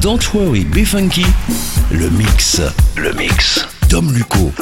Don't Worry Be Funky, le mix, le mix, Dom Luco.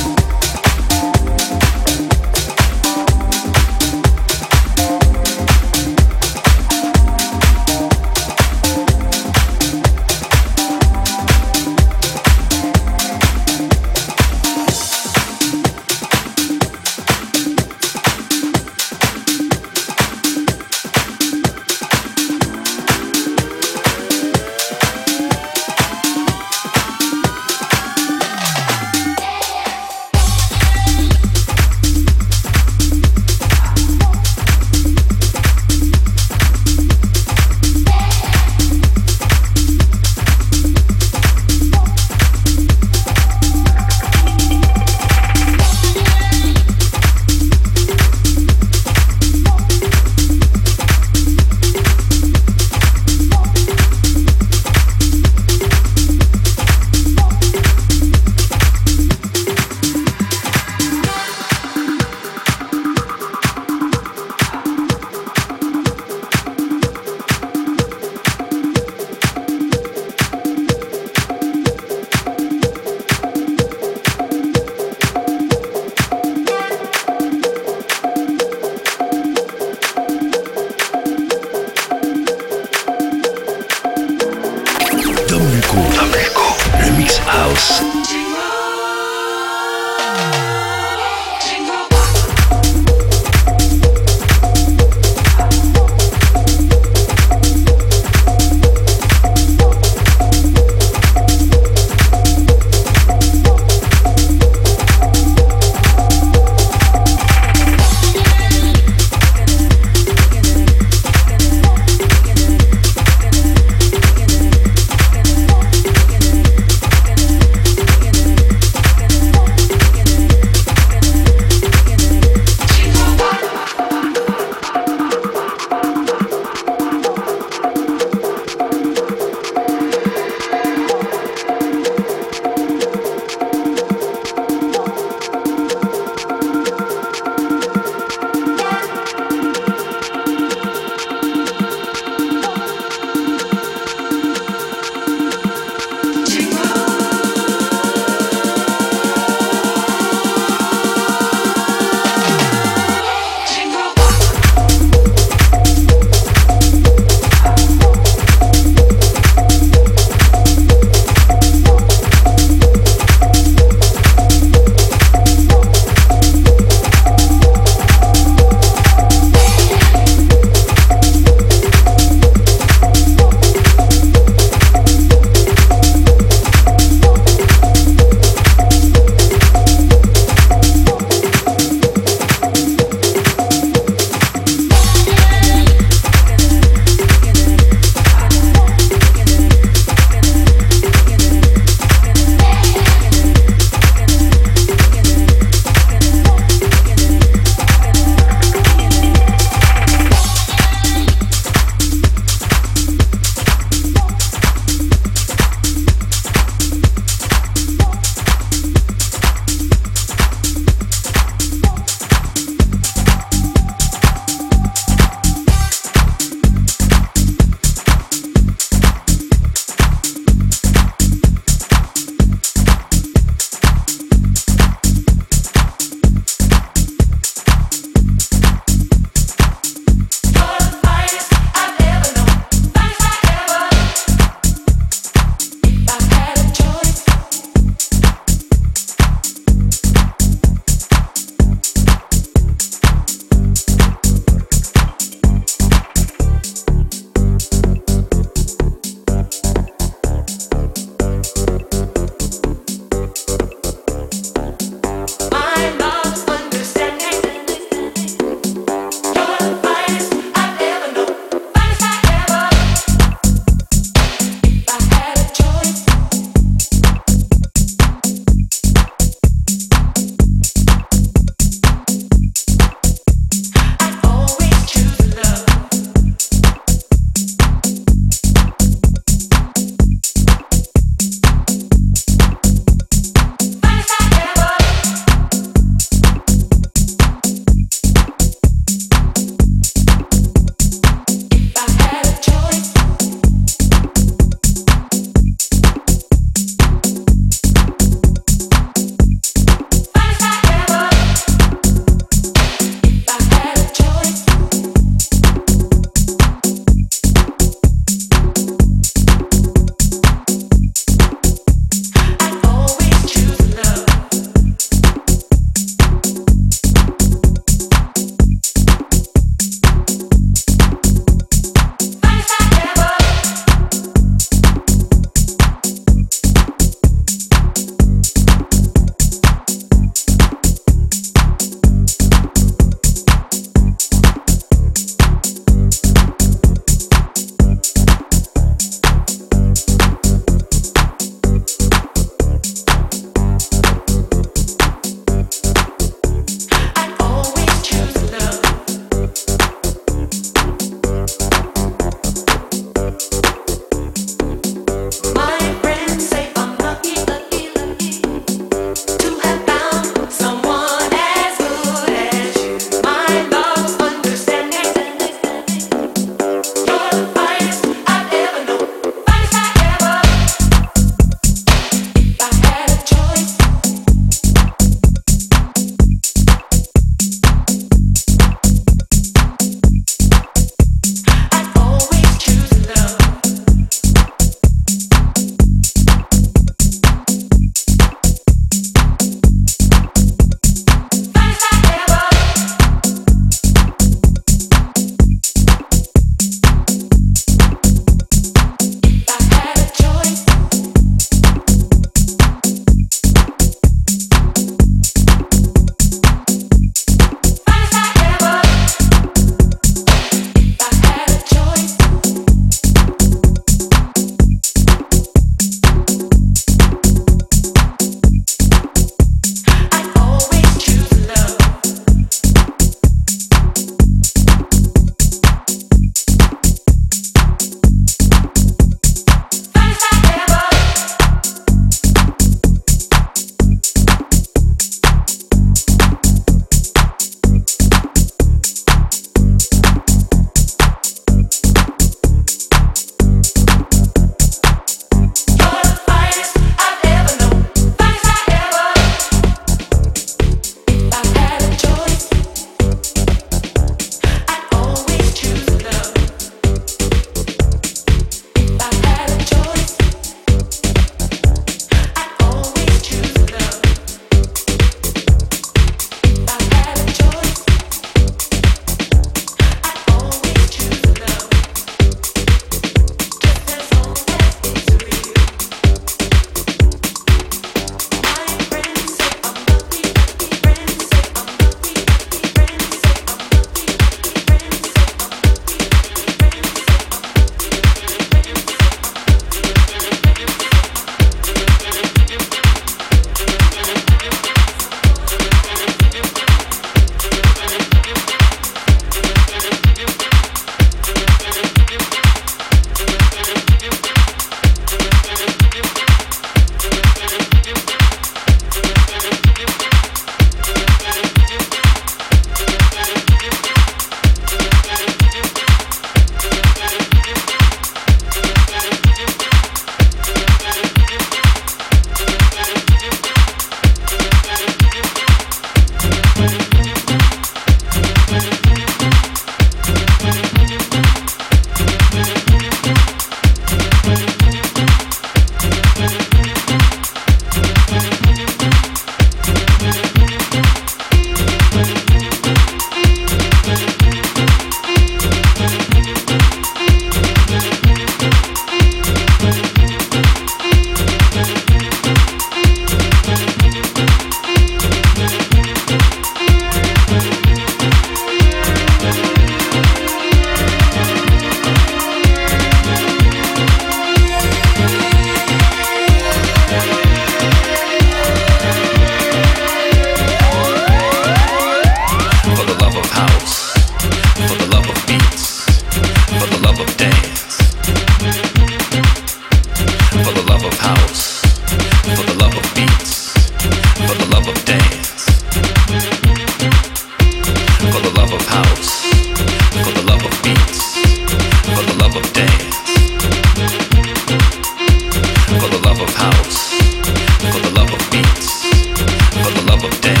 of day.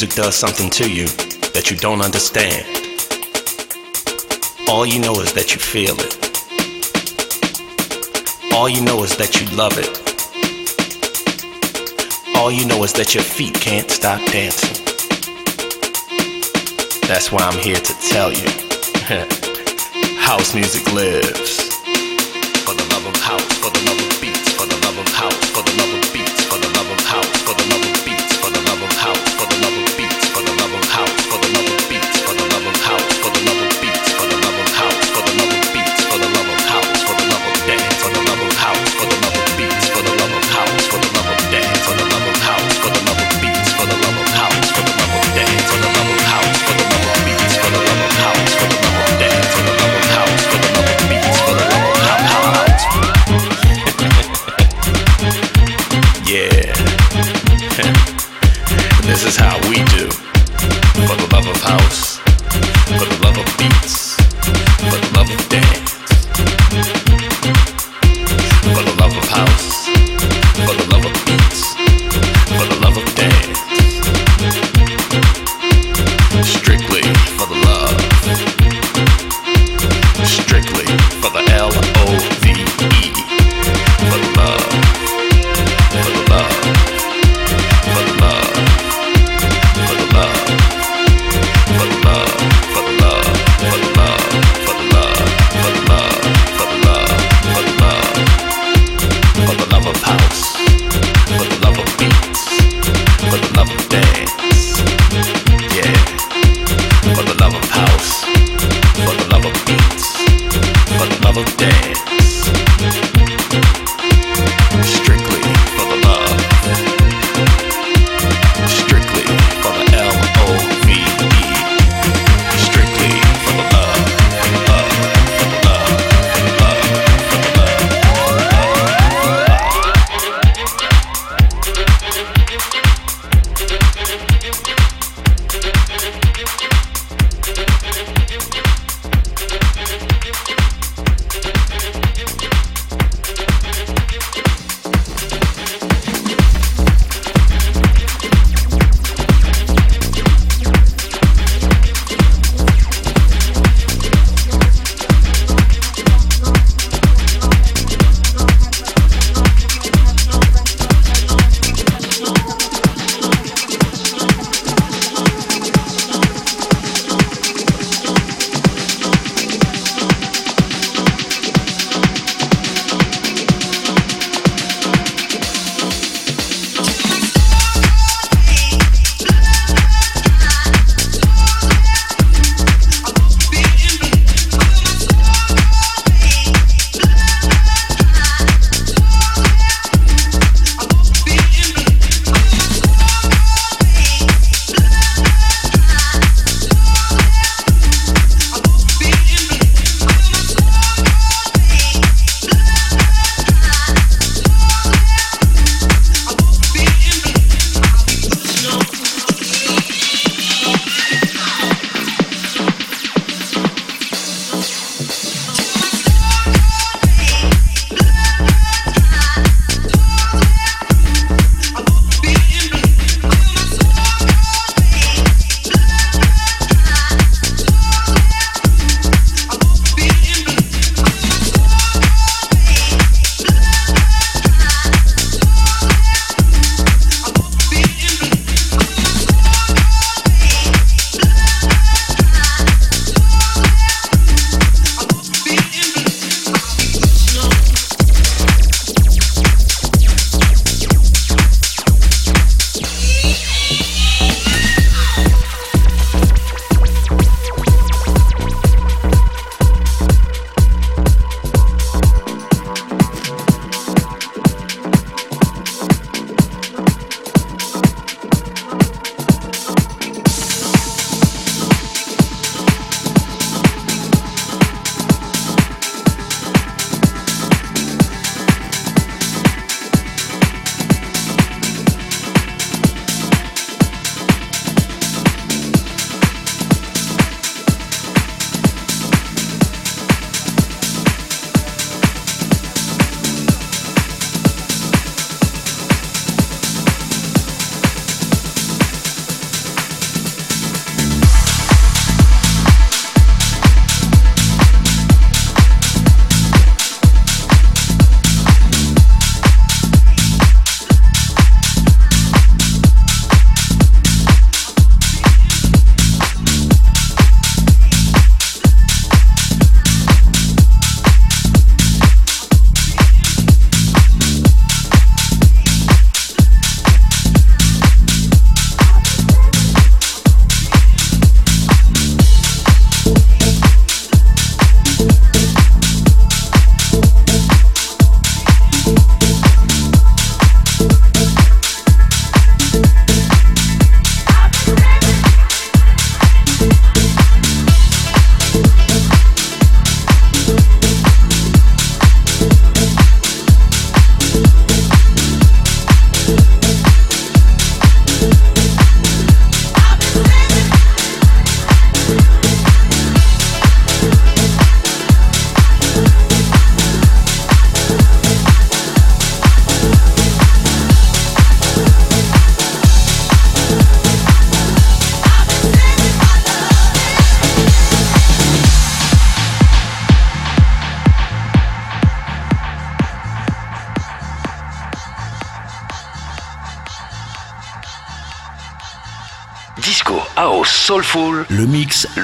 music does something to you that you don't understand. All you know is that you feel it. All you know is that you love it. All you know is that your feet can't stop dancing. That's why I'm here to tell you. House music lives. how we do.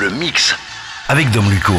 Le mix avec Dom Luco.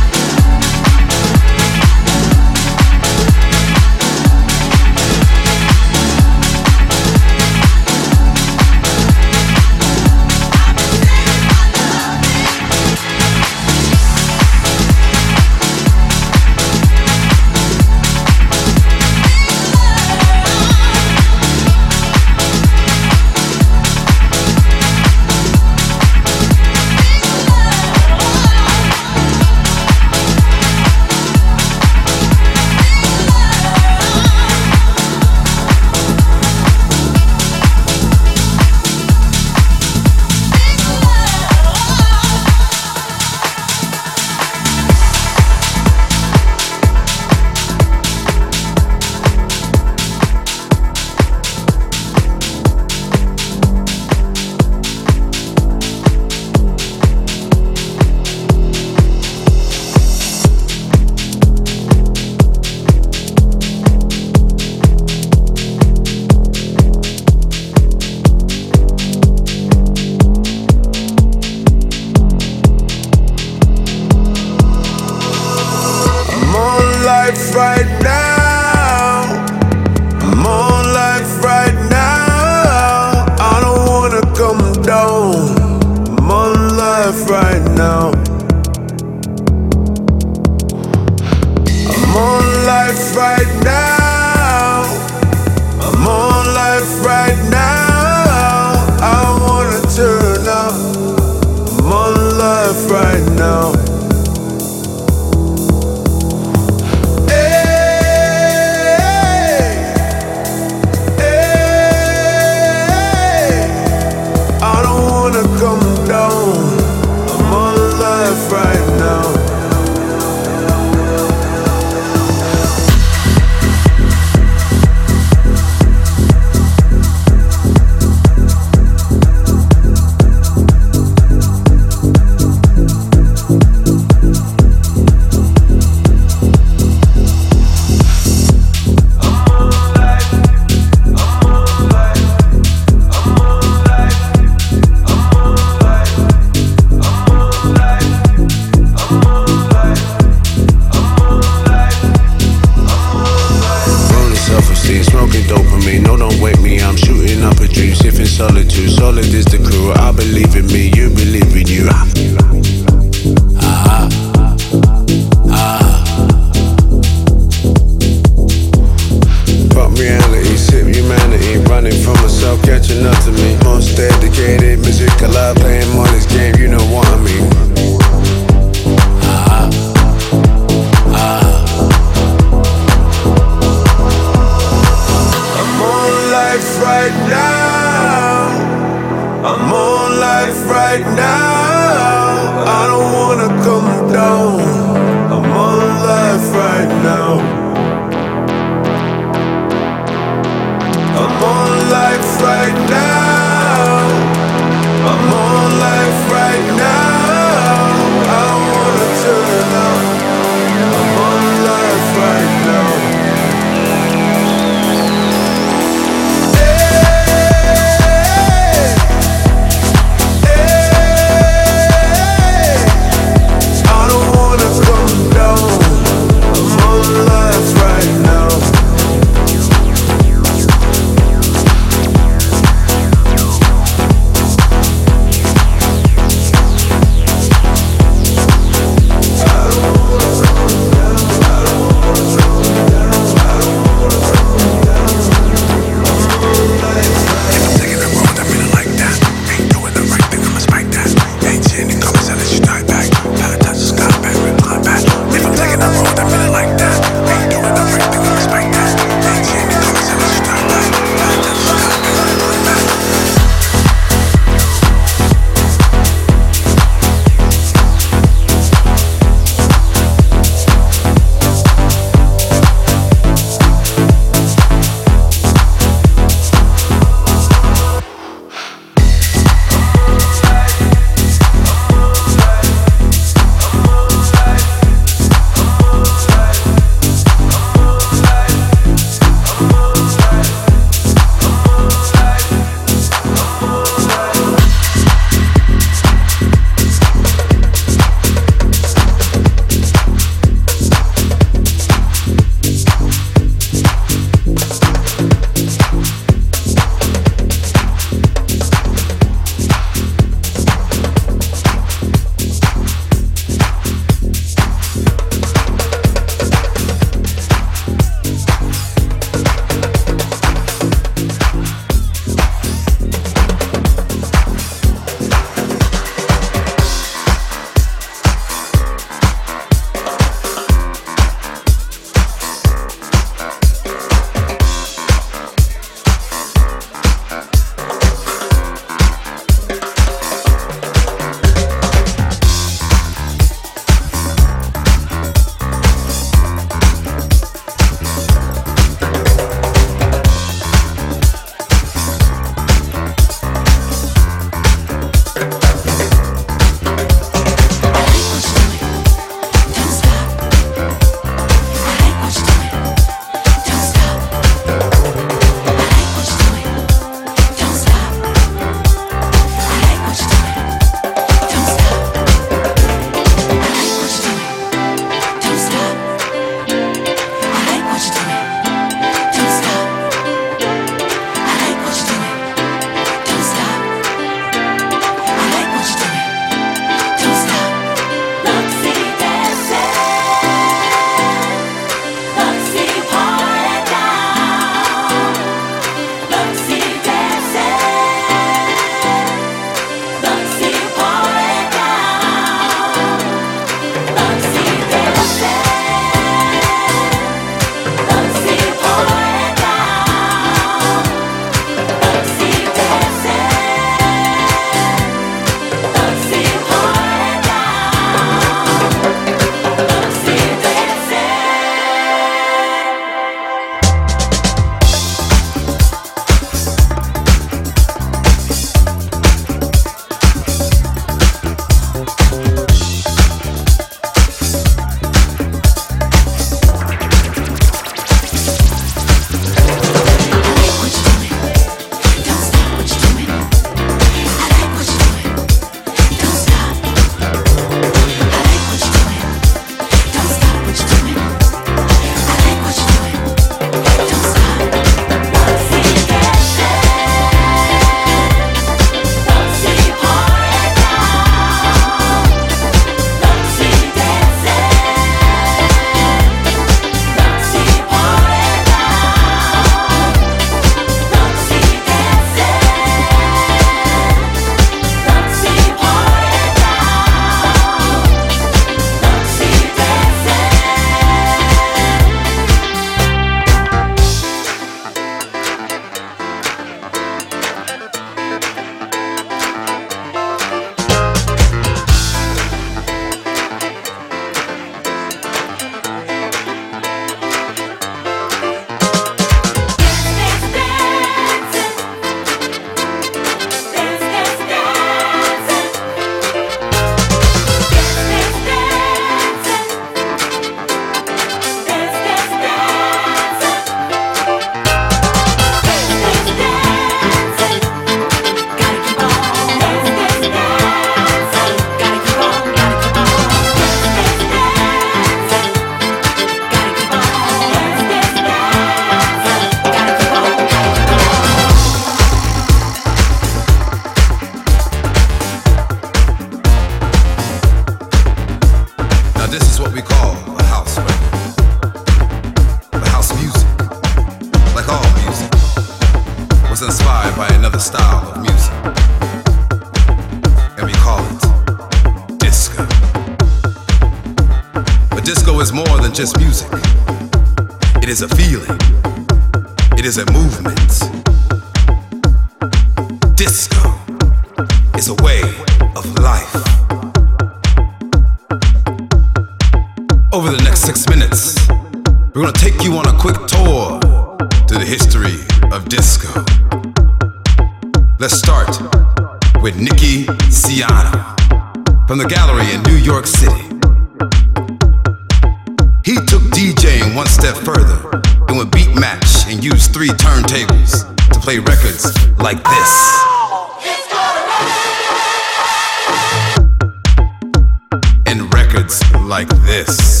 like this.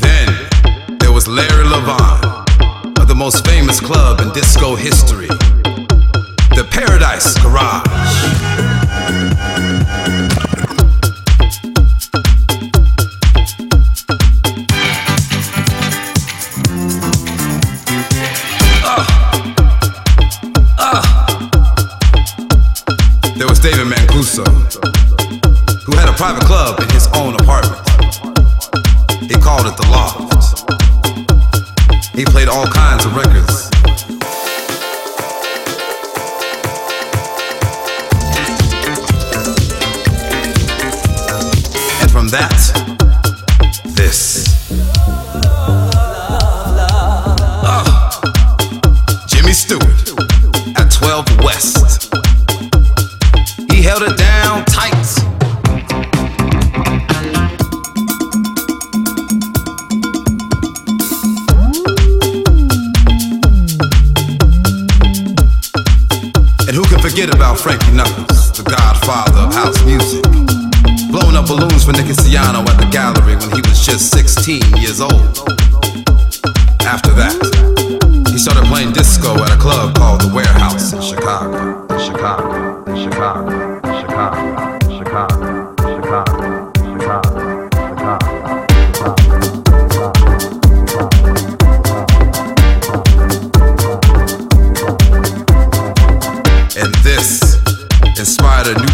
Then there was Larry Levan of the most famous club in disco history.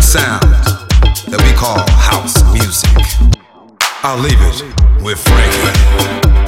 sound that we call house music. I'll leave it with Frank.